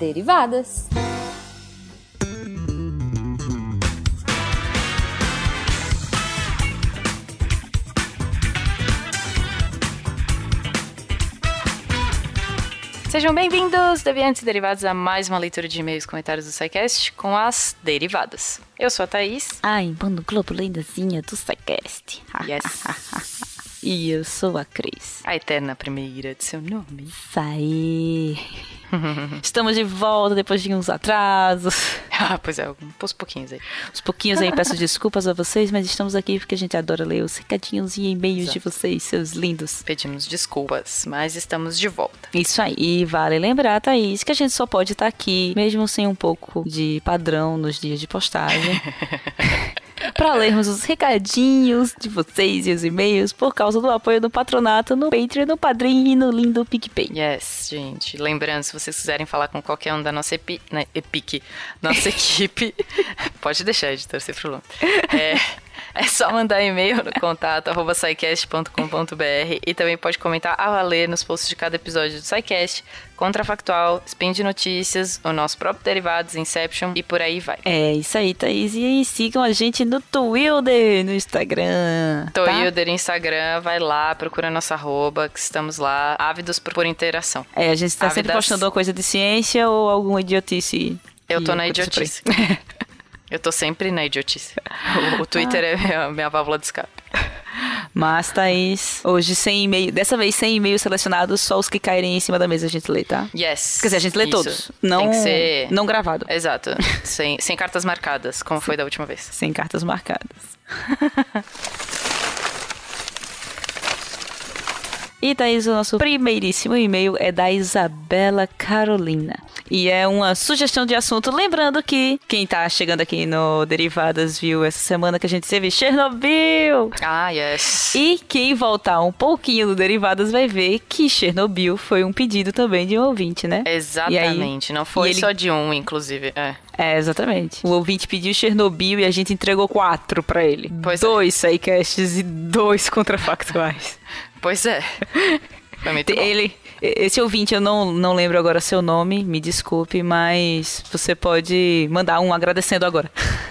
Derivadas. Sejam bem-vindos, deviantes e derivados, a mais uma leitura de e-mails e comentários do SciCast com as derivadas. Eu sou a Thaís. Ai, Bando Globo lendazinha do SciCast. Yes. e eu sou a Cris. A eterna primeira de seu nome. Sai. Estamos de volta depois de uns atrasos. Ah, pois é, uns pouquinhos aí. Uns pouquinhos aí, peço desculpas a vocês, mas estamos aqui porque a gente adora ler os recadinhos e e-mails de vocês, seus lindos. Pedimos desculpas, mas estamos de volta. Isso aí. E vale lembrar, Thaís, que a gente só pode estar aqui, mesmo sem um pouco de padrão nos dias de postagem. para lermos os recadinhos de vocês e os e-mails por causa do apoio do patronato no Patreon, no Padrim e no lindo PicPay. Yes, gente. Lembrando, se vocês quiserem falar com qualquer um da nossa epi... né, Epic, nossa equipe, pode deixar, editor, sem problema. É, é só mandar e-mail no contato arroba scicast.com.br e também pode comentar a valer nos posts de cada episódio do SciCast, Contrafactual, Spin de Notícias, o nosso próprio Derivados, Inception e por aí vai. É isso aí, Thaís. E sigam a gente no Twilder, no Instagram. tá? Twilder, Instagram, vai lá, procura nossa arroba, que estamos lá, ávidos por, interação. É, a gente tá sempre Ávidas. postando uma coisa de ciência ou alguma idiotice. Eu tô na idiotice. Eu tô sempre na idiotice. O, o Twitter é minha, minha válvula de escape. Mas, Thaís, hoje sem e-mail, dessa vez sem e-mail selecionado, só os que caírem em cima da mesa a gente lê, tá? Yes. Quer dizer, a gente lê Isso. todos. Não, Tem que ser... não gravado. Exato. Sem, sem cartas marcadas, como foi da última vez. Sem cartas marcadas. E, Thaís, o nosso primeiríssimo e-mail é da Isabela Carolina. E é uma sugestão de assunto. Lembrando que quem tá chegando aqui no Derivadas viu essa semana que a gente teve Chernobyl. Ah, yes. E quem voltar um pouquinho do Derivadas vai ver que Chernobyl foi um pedido também de um ouvinte, né? Exatamente. Não foi ele- só de um, inclusive. É. É, exatamente. O ouvinte pediu Chernobyl e a gente entregou quatro pra ele. Pois é. dois sidecasts e dois contrafactuais. Pois é. Ele, esse ouvinte, eu não, não lembro agora seu nome, me desculpe, mas você pode mandar um agradecendo agora.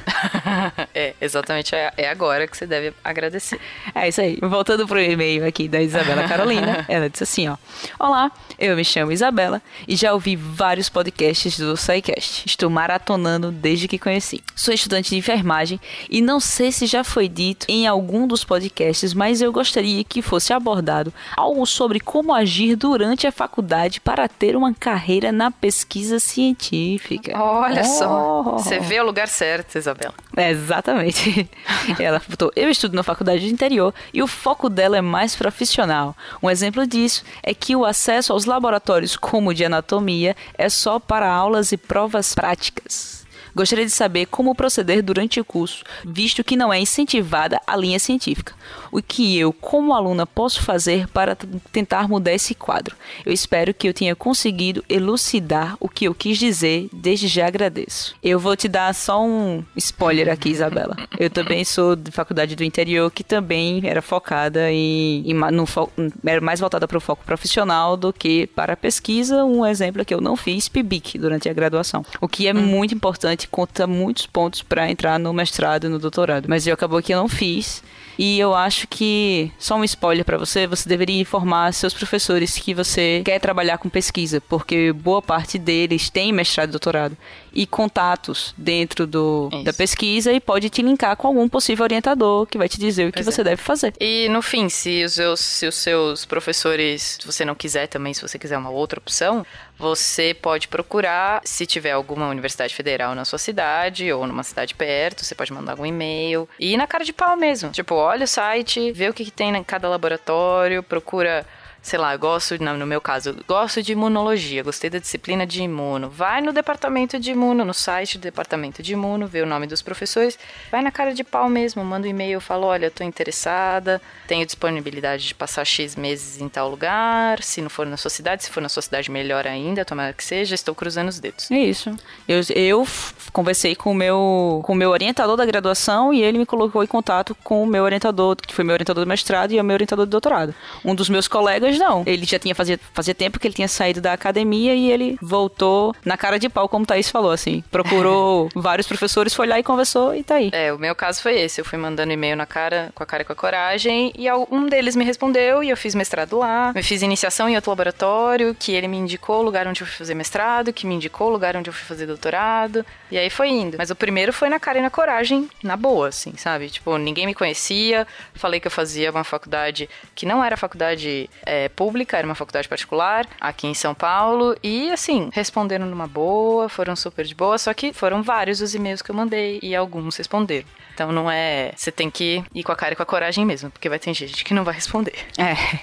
é, exatamente. É, é agora que você deve agradecer. É isso aí. Voltando pro e-mail aqui da Isabela Carolina, ela disse assim, ó. Olá, eu me chamo Isabela e já ouvi vários podcasts do SciCast. Estou maratonando desde que conheci. Sou estudante de enfermagem e não sei se já foi dito em algum dos podcasts, mas eu gostaria que fosse abordado algo sobre como agir durante a faculdade para ter uma carreira na pesquisa científica. Olha só. Oh. Você vê o lugar certo, Isabela. É, exatamente. Ela botou: Eu estudo na faculdade de interior e o foco dela é mais profissional. Um exemplo disso é que o acesso aos laboratórios, como o de anatomia, é só para aulas e provas práticas. Gostaria de saber como proceder durante o curso, visto que não é incentivada a linha científica. O que eu, como aluna, posso fazer para tentar mudar esse quadro? Eu espero que eu tenha conseguido elucidar o que eu quis dizer, desde já agradeço. Eu vou te dar só um spoiler aqui, Isabela. Eu também sou de faculdade do interior, que também era focada em, em no fo- era mais voltada para o foco profissional do que para a pesquisa. Um exemplo é que eu não fiz PIBIC durante a graduação, o que é muito importante, conta muitos pontos para entrar no mestrado e no doutorado. Mas eu acabou que eu não fiz. E eu acho que, só um spoiler para você, você deveria informar seus professores que você quer trabalhar com pesquisa, porque boa parte deles tem mestrado e doutorado e contatos dentro do, Isso. da pesquisa e pode te linkar com algum possível orientador que vai te dizer o que Pois é. você deve fazer. E no fim, se os, seus, se os seus professores, se você não quiser também, se você quiser uma outra opção, você pode procurar, se tiver alguma universidade federal na sua cidade ou numa cidade perto, você pode mandar algum e-mail e ir na cara de pau mesmo. Tipo, olha o site, vê o que, que tem em cada laboratório, procura sei lá, gosto, no no meu caso, gosto de imunologia, gostei da disciplina de imuno. Vai no departamento de imuno, no site do departamento de imuno, vê o nome dos professores, vai na cara de pau mesmo, manda um e-mail, fala, olha, tô interessada, tenho disponibilidade de passar X meses em tal lugar, se não for na sua cidade, se for na sua cidade, melhor ainda, tomara que seja, estou cruzando os dedos. É isso. Eu, eu conversei com o meu com o meu orientador da graduação e ele me colocou em contato com o meu orientador, que foi meu orientador do mestrado e é o meu orientador do doutorado. Um dos meus colegas Não. Ele já tinha fazia, fazia tempo que ele tinha saído da academia e ele voltou na cara de pau, como o Thaís falou, assim. Procurou vários professores, foi lá e conversou e tá aí. É, o meu caso foi esse. Eu fui mandando e-mail na cara, com a cara e com a coragem, e um deles me respondeu e eu fiz mestrado lá. Eu fiz iniciação em outro laboratório, que ele me indicou o lugar onde eu fui fazer mestrado, que me indicou o lugar onde eu fui fazer doutorado. E aí foi indo. Mas o primeiro foi na cara e na coragem, na boa, assim, sabe? Tipo, ninguém me conhecia. Falei que eu fazia uma faculdade que não era faculdade é, pública, era uma faculdade particular, aqui em São Paulo. E, assim, responderam numa boa, foram super de boa. Só que foram vários os e-mails que eu mandei e alguns responderam. Então não é. Você tem que ir com a cara e com a coragem mesmo, porque vai ter gente que não vai responder. É.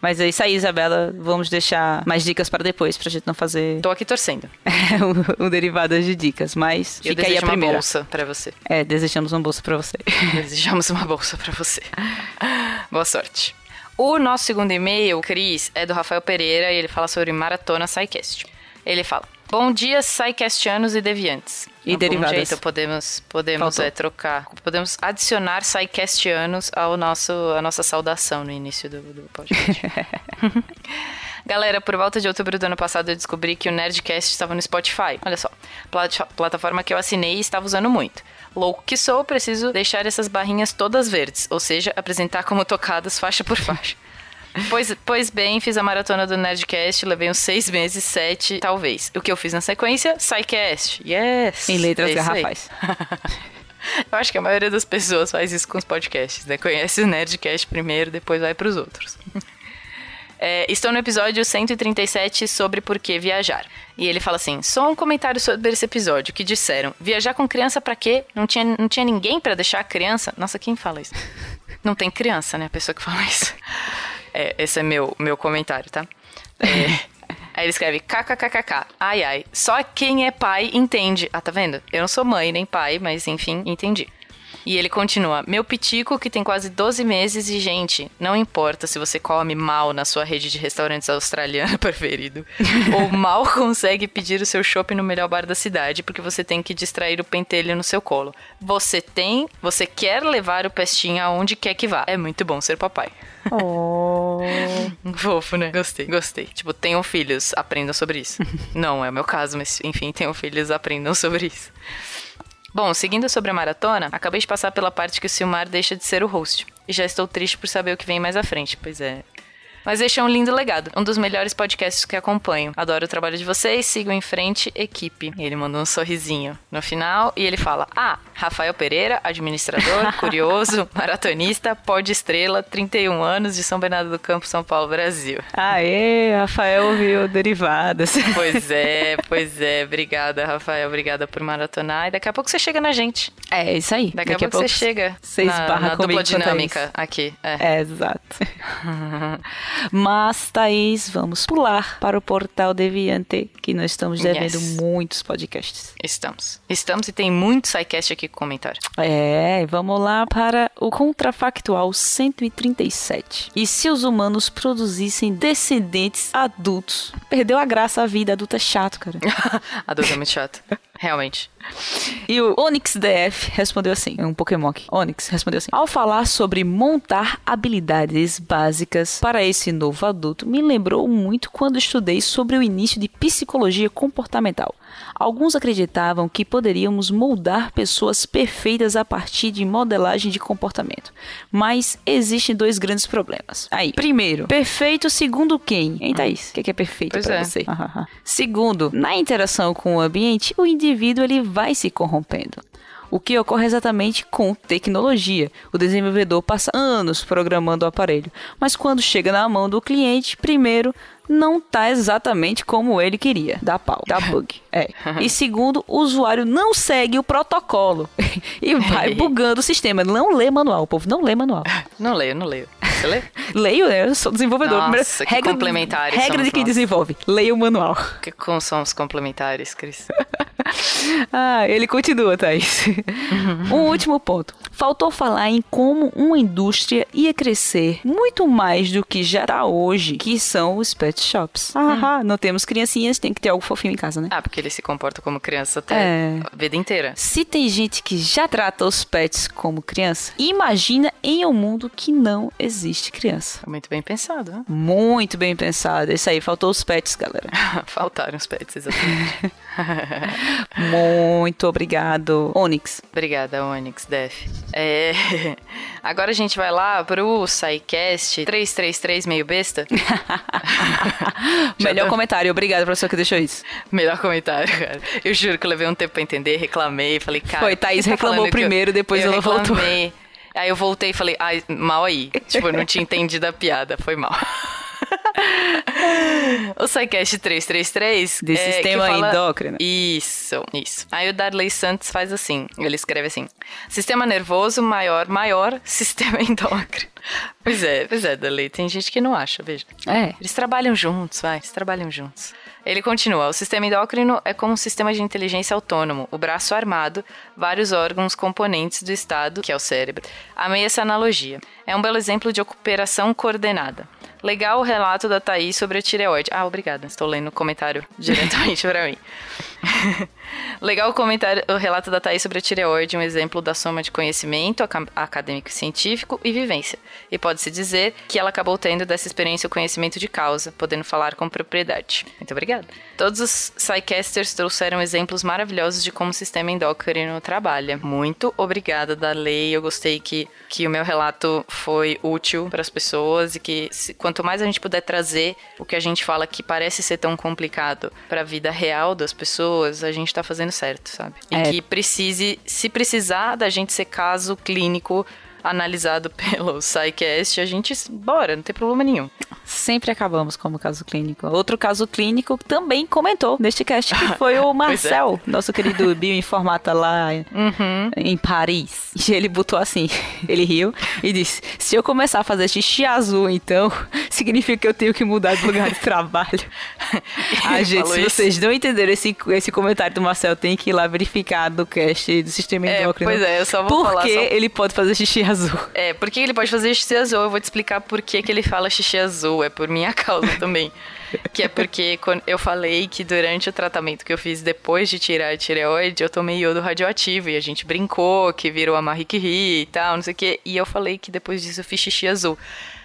Mas é isso aí, Isabela. Vamos deixar mais dicas para depois, pra gente não fazer. Tô aqui torcendo. um, um derivado de dicas, mas Eu fica aí a primeira. uma bolsa para você. É, desejamos uma bolsa para você. Desejamos uma bolsa para você. Boa sorte. O nosso segundo e-mail, Cris, é do Rafael Pereira e ele fala sobre Maratona SciCast. Ele fala: Bom dia, SciCastianos e deviantes. E derivadas. Jeito, podemos podemos é, trocar, podemos adicionar SciCastianos ao nosso, a nossa saudação no início do, do podcast. Galera, por volta de outubro do ano passado eu descobri que o Nerdcast estava no Spotify. Olha só, plat plataforma que eu assinei e estava usando muito. Louco que sou, preciso deixar essas barrinhas todas verdes, ou seja, apresentar como tocadas faixa por faixa. Pois, pois bem, fiz a maratona do Nerdcast, levei uns seis meses, sete, talvez. O que eu fiz na sequência? SciCast. Yes! Em letras é garrafais. eu acho que a maioria das pessoas faz isso com os podcasts, né? Conhece o Nerdcast primeiro, depois vai para os outros. É, estou no episódio 137 sobre por que viajar. E ele fala assim: só um comentário sobre esse episódio que disseram: viajar com criança para quê? Não tinha, não tinha ninguém para deixar a criança? Nossa, quem fala isso? Não tem criança, né? A pessoa que fala isso. É, esse é meu, meu comentário, tá? É, aí ele escreve kkkk. Ai, ai. Só quem é pai entende. Ah, tá vendo? Eu não sou mãe nem pai, mas enfim, entendi. E ele continua: Meu pitico, que tem quase 12 meses, e, gente, não importa se você come mal na sua rede de restaurantes australiana preferido, ou mal consegue pedir o seu shopping no melhor bar da cidade, porque você tem que distrair o pentelho no seu colo. Você tem, você quer levar o pestinho aonde quer que vá. É muito bom ser papai. Oh. Fofo, né? Gostei, gostei. Tipo, tenham filhos, aprendam sobre isso. Não é o meu caso, mas enfim, tenham filhos, aprendam sobre isso. Bom, seguindo sobre a maratona, acabei de passar pela parte que o Silmar deixa de ser o host. E já estou triste por saber o que vem mais à frente, pois é, mas este é um lindo legado, um dos melhores podcasts que acompanho. Adoro o trabalho de vocês, sigam em frente, equipe. E ele mandou um sorrisinho no final e ele fala: Ah, Rafael Pereira, administrador, curioso, maratonista, pod estrela, 31 anos de São Bernardo do Campo, São Paulo, Brasil. Aê, Rafael viu derivadas. Pois é, pois é. Obrigada, Rafael. Obrigada por maratonar. E daqui a pouco você chega na gente. É, isso aí. Daqui, daqui a, pouco, você chega. Vocês na, na dupla dinâmica aqui. É, é exato. Mas, Thaís, vamos pular para o portal Deviante, que nós estamos devendo yes. muitos podcasts. Estamos. Estamos e tem muito SciCast aqui com comentário. É, vamos lá para o contrafactual 137. E se os humanos produzissem descendentes adultos? Perdeu a graça a vida, adulto é chato, cara. adulto é muito chato. Realmente. E o Onyx DF respondeu assim, é um Pokémon aqui. Onyx respondeu assim: Ao falar sobre montar habilidades básicas para esse novo adulto, me lembrou muito quando estudei sobre o início de psicologia comportamental. Alguns acreditavam que poderíamos moldar pessoas perfeitas a partir de modelagem de comportamento. Mas existem dois grandes problemas. Aí, primeiro, perfeito segundo quem? Hein, Thaís? O que é, perfeito para é. você? Segundo, na interação com o ambiente, o indivíduo ele vai se corrompendo. O que ocorre exatamente com tecnologia. O desenvolvedor passa anos programando o aparelho, mas quando chega na mão do cliente, primeiro não tá exatamente como ele queria. Dá pau, dá bug. É. E segundo, o usuário não segue o protocolo e vai bugando o sistema. Não lê manual, o povo não lê manual. Não leio, não leio. Você lê? Leio, né? Eu sou desenvolvedor. Nossa, que regra, complementares Regra de quem nós. desenvolve. Leia o manual. Que como somos complementares, Cris. Ah, ele continua, Thaís. um último ponto. Faltou falar em como uma indústria ia crescer muito mais do que já está hoje, que são os pet shops. Ah, hum. não temos criancinhas, tem que ter algo fofinho em casa, né? Ah, porque eles se comportam como criança até é. a vida inteira. Se tem gente que já trata os pets como criança, imagina em um mundo que não existe criança. Muito bem pensado, né? Muito bem pensado. Isso aí, faltou os pets, galera. Faltaram os pets, exatamente. Muito obrigado, Onyx. Obrigada, Onyx, Def. É... Agora a gente vai lá pro SciCast 333 meio besta. Melhor tô... comentário, obrigado, professor, que deixou isso. Melhor comentário, cara. Eu juro que eu levei um tempo pra entender, reclamei, falei, cara. Foi, Thaís tá reclamou primeiro, eu... depois eu ela reclamei. voltou. Aí eu voltei e falei, ai, mal aí. tipo, eu não tinha entendido a piada, foi mal. o SciCast 333 de é, sistema fala... endócrino. Isso, isso. Aí o Darley Santos faz assim, ele escreve assim: Sistema nervoso maior, maior, sistema endócrino. Pois é, pois é, Darley, tem gente que não acha, veja. É. Eles trabalham juntos, vai, eles trabalham juntos. Ele continua: o sistema endócrino é como um sistema de inteligência autônomo, o braço armado, vários órgãos componentes do estado, que é o cérebro. Amei essa analogia. É um belo exemplo de operação coordenada. Legal o relato da Thaís sobre a tireoide. Ah, obrigada. Estou lendo o comentário diretamente para mim. Legal o comentário, o relato da Thaís sobre a tireoide, um exemplo da soma de conhecimento acadêmico científico e vivência. E pode-se dizer que ela acabou tendo dessa experiência o conhecimento de causa, podendo falar com propriedade. Muito obrigada. Todos os Psycasters trouxeram exemplos maravilhosos de como o sistema endócrino trabalha. Muito obrigada, Darley. Eu gostei que, que o meu relato foi útil para as pessoas e que se, quanto mais a gente puder trazer o que a gente fala que parece ser tão complicado para a vida real das pessoas, a gente está fazendo certo, sabe? E é. que precise, se precisar da gente ser caso clínico analisado pelo SciCast, a gente, bora, não tem problema nenhum. Sempre acabamos como caso clínico. Outro caso clínico também comentou neste cast, que foi o é. Marcel, é. nosso querido bioinformata lá uhum. em Paris. E ele botou assim, ele riu e disse, se eu começar a fazer xixi azul, então, significa que eu tenho que mudar de lugar de trabalho. ah, gente, se vocês não entenderam esse, esse comentário do Marcel, tem que ir lá verificar do cast do sistema endócrino. É, pois é, eu só vou falar. Porque só... ele pode fazer xixi azul azul. É, por que ele pode fazer xixi azul? Eu vou te explicar por que, que ele fala xixi azul. É por minha causa também. que é porque eu falei que durante o tratamento que eu fiz depois de tirar a tireoide, eu tomei iodo radioativo e a gente brincou que virou a Marie Curie e tal, não sei o quê. E eu falei que depois disso eu fiz xixi azul.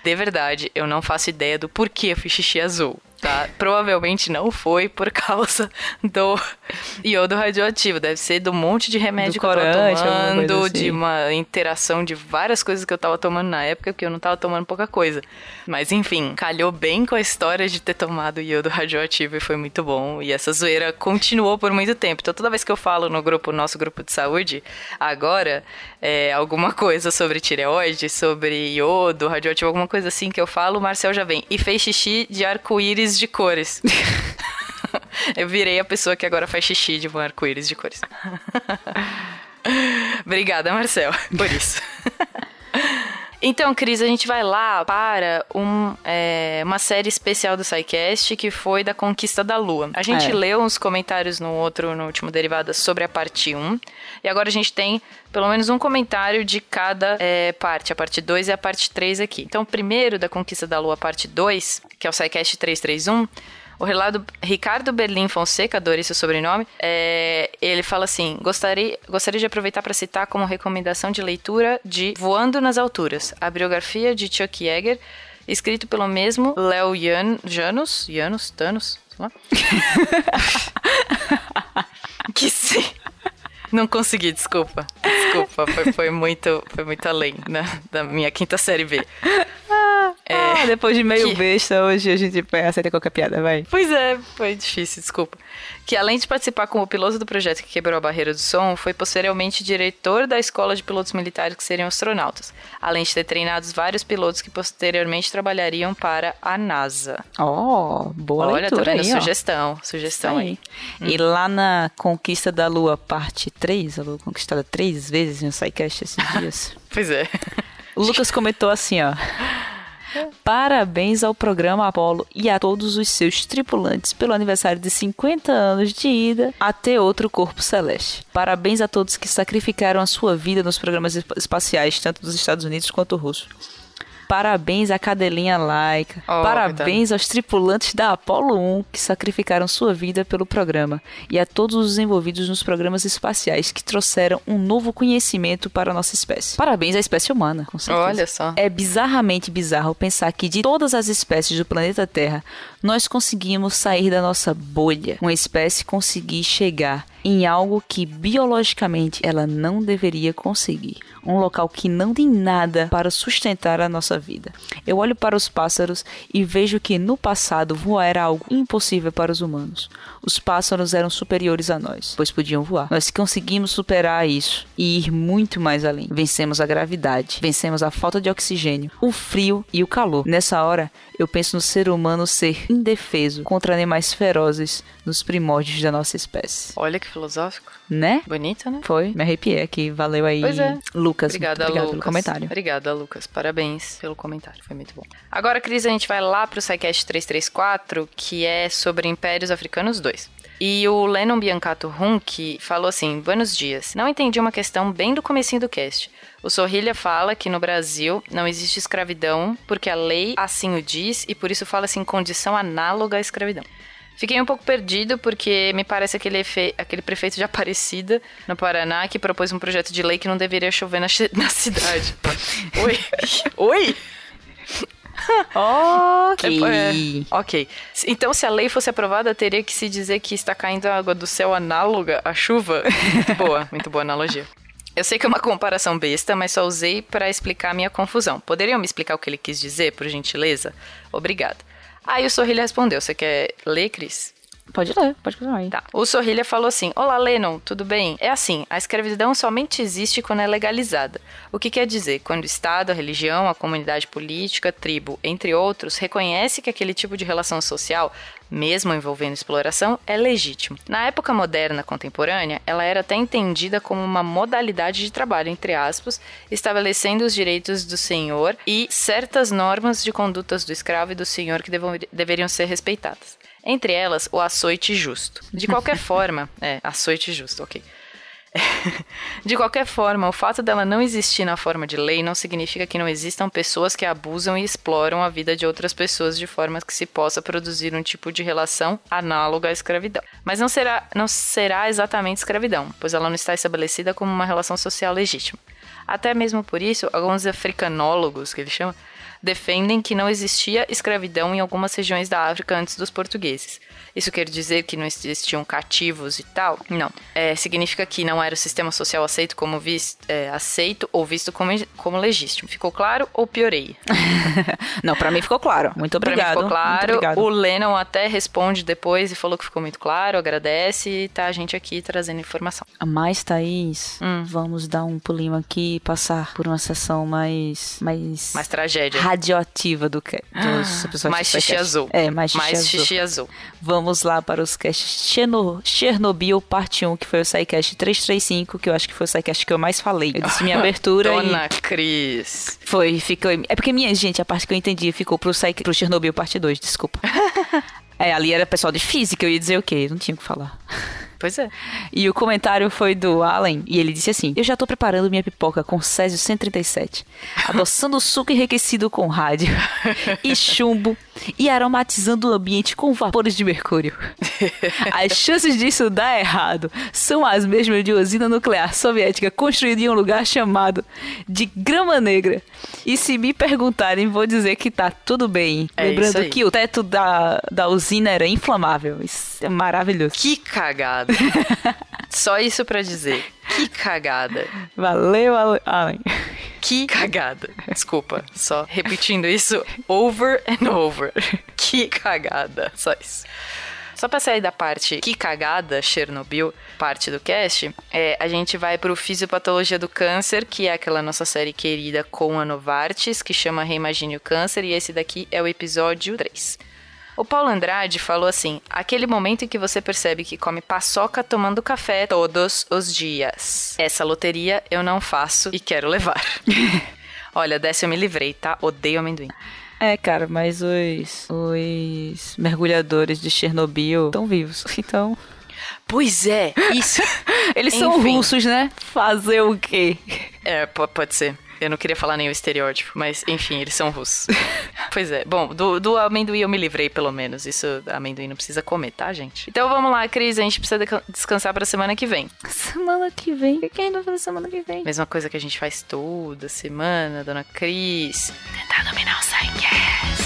De verdade, eu não faço ideia do porquê eu fiz xixi azul tá? Provavelmente não foi por causa do iodo radioativo. Deve ser do monte de remédio do que corante, eu tava tomando, assim. de uma interação de várias coisas que eu tava tomando na época, porque eu não tava tomando pouca coisa. Mas enfim, calhou bem com a história de ter tomado iodo radioativo e foi muito bom. E essa zoeira continuou por muito tempo. Então toda vez que eu falo no grupo, nosso grupo de saúde, agora, é, alguma coisa sobre tireoide, sobre iodo radioativo, alguma coisa assim que eu falo, o Marcel já vem. E fez xixi de arco-íris arco-íris de cores. Eu virei a pessoa que agora faz xixi de um arco-íris de cores. Obrigada, Marcel, por isso. Então, Cris, a gente vai lá para um, é, uma série especial do SciCast que foi da Conquista da Lua. A gente é. leu uns comentários no outro, no último Derivada, sobre a parte 1. E agora a gente tem pelo menos um comentário de cada é, parte, a parte 2 e a parte 3 aqui. Então, primeiro da Conquista da Lua, parte 2, que é o SciCast 331. O relato Ricardo Berlim Fonseca, adorei seu sobrenome, é, ele fala assim: gostaria, gostaria de aproveitar para citar como recomendação de leitura de Voando nas Alturas, a biografia de Chuck Yeager, escrito pelo mesmo Léo Jan, Janus, Janus, Thanos, sei lá. que sim. Não consegui, desculpa. Desculpa, foi, foi muito, foi muito além né, da minha quinta série B. É, ah, depois de meio que... besta, hoje a gente aceita qualquer piada, vai. Pois é, foi difícil, desculpa. Que além de participar como piloto do projeto que quebrou a barreira do som, foi posteriormente diretor da escola de pilotos militares que seriam astronautas. Além de ter treinado vários pilotos que posteriormente trabalhariam para a NASA. Oh, boa Olha, leitura tô vendo aí, sugestão, sugestão aí. aí. Hum. E lá na Conquista da Lua, parte 3, a Lua conquistada três vezes no SciCast esses dias. pois é. O Lucas comentou assim, ó. Parabéns ao programa Apollo e a todos os seus tripulantes pelo aniversário de 50 anos de ida até outro corpo celeste. Parabéns a todos que sacrificaram a sua vida nos programas espaciais, tanto dos Estados Unidos quanto russos. Parabéns à cadelinha laica. Oh, Parabéns aos tripulantes da Apollo 1 que sacrificaram sua vida pelo programa. E a todos os envolvidos nos programas espaciais que trouxeram um novo conhecimento para a nossa espécie. Parabéns à espécie humana, com certeza. Olha só. É bizarramente bizarro pensar que de todas as espécies do planeta Terra, nós conseguimos sair da nossa bolha. Uma espécie conseguir chegar em algo que biologicamente ela não deveria conseguir. Um local que não tem nada para sustentar a nossa vida. Eu olho para os pássaros e vejo que no passado voar era algo impossível para os humanos. Os pássaros eram superiores a nós, pois podiam voar. Nós conseguimos superar isso e ir muito mais além. Vencemos a gravidade, vencemos a falta de oxigênio, o frio e o calor. Nessa hora, eu penso no ser humano ser indefeso contra animais ferozes nos primórdios da nossa espécie. Olha que filosófico. Né? Bonita, né? Foi, me arrepiei aqui. Valeu aí, pois é. Lucas. Obrigada, obrigado Lucas. pelo comentário. Obrigada, Lucas. Parabéns pelo comentário. Foi muito bom. Agora, Cris, a gente vai lá pro SciCast 334, que é sobre Impérios Africanos 2. E o Lennon Biancato Hunk falou assim: Buenos dias. Não entendi uma questão bem do comecinho do cast. O Sorrilha fala que no Brasil não existe escravidão porque a lei assim o diz e por isso fala-se em condição análoga à escravidão. Fiquei um pouco perdido porque me parece aquele, aquele prefeito de Aparecida, no Paraná, que propôs um projeto de lei que não deveria chover na, na cidade. Oi? Oi? ok. É, ok. Então, se a lei fosse aprovada, teria que se dizer que está caindo água do céu análoga à chuva? Muito boa, muito boa analogia. Eu sei que é uma comparação besta, mas só usei para explicar a minha confusão. Poderiam me explicar o que ele quis dizer, por gentileza? Obrigado. Aí o Sorrilha respondeu: Você quer ler, Cris? Pode ler, pode continuar aí. Tá. O Sorrilha falou assim: Olá, Lennon, tudo bem? É assim, a escravidão somente existe quando é legalizada. O que quer dizer? Quando o Estado, a religião, a comunidade política, a tribo, entre outros, reconhece que aquele tipo de relação social, mesmo envolvendo exploração, é legítimo. Na época moderna contemporânea, ela era até entendida como uma modalidade de trabalho, entre aspas, estabelecendo os direitos do senhor e certas normas de condutas do escravo e do senhor que deveriam ser respeitadas. Entre elas, o açoite justo. De qualquer forma, é, açoite justo, ok. de qualquer forma, o fato dela não existir na forma de lei não significa que não existam pessoas que abusam e exploram a vida de outras pessoas de forma que se possa produzir um tipo de relação análoga à escravidão. Mas não será, não será exatamente escravidão, pois ela não está estabelecida como uma relação social legítima. Até mesmo por isso, alguns africanólogos, que ele chama, defendem que não existia escravidão em algumas regiões da África antes dos portugueses. Isso quer dizer que não existiam cativos e tal? Não. É, significa que não era o sistema social aceito como visto, é, aceito ou visto como, como legítimo. Ficou claro ou piorei? não, para mim ficou claro. Muito obrigado. Pra mim ficou claro. O Lennon até responde depois e falou que ficou muito claro, agradece e tá a gente aqui trazendo informação. Mas, Thaís, hum. vamos dar um pulinho aqui e passar por uma sessão mais... Mais, mais tragédia radioativa do que dos episódios Mais xixi azul. É, mais xixi mais azul. Xixi azul. Vamos lá para os casts Chernobyl parte 1, que foi o SciCast 335, que eu acho que foi o SciCast que eu mais falei. Eu disse minha abertura Dona e... Cris. Foi, ficou... É porque, minha gente, a parte que eu entendi ficou pro, Psy... pro Chernobyl parte 2, desculpa. é, ali era pessoal de física, eu ia dizer o quê? Não tinha o que falar. Pois é. E o comentário foi do Allen, e ele disse assim: Eu já tô preparando minha pipoca com Césio 137, adoçando suco enriquecido com rádio e chumbo e aromatizando o ambiente com vapores de mercúrio. As chances disso dar errado são as mesmas de usina nuclear soviética construída em um lugar chamado de Grama Negra. E se me perguntarem, vou dizer que tá tudo bem. É Lembrando que o teto da, da usina era inflamável. Isso é maravilhoso. Que cagada. Só isso para dizer. Que cagada. Valeu, Allen. Que cagada. Desculpa, só repetindo isso over and over. Que cagada. Só isso. Só pra sair da parte que cagada, Chernobyl, parte do cast, é, a gente vai pro Fisiopatologia do Câncer, que é aquela nossa série querida com a Novartis, que chama Reimagine o Câncer, e esse daqui é o episódio 3. O Paulo Andrade falou assim: aquele momento em que você percebe que come paçoca tomando café todos os dias. Essa loteria eu não faço e quero levar. Olha, dessa eu me livrei, tá? Odeio amendoim. É, cara, mas os, os mergulhadores de Chernobyl estão vivos. Então. Pois é, isso. Eles são Enfim. russos, né? Fazer o quê? É, po- pode ser. Eu não queria falar nenhum estereótipo, mas enfim, eles são russos. pois é. Bom, do, do amendoim eu me livrei, pelo menos. Isso, amendoim não precisa comer, tá, gente? Então vamos lá, Cris. A gente precisa descansar pra semana que vem. Semana que vem. O que a gente vai fazer semana que vem? Mesma coisa que a gente faz toda semana, dona Cris. Tentar dominar o Psycast.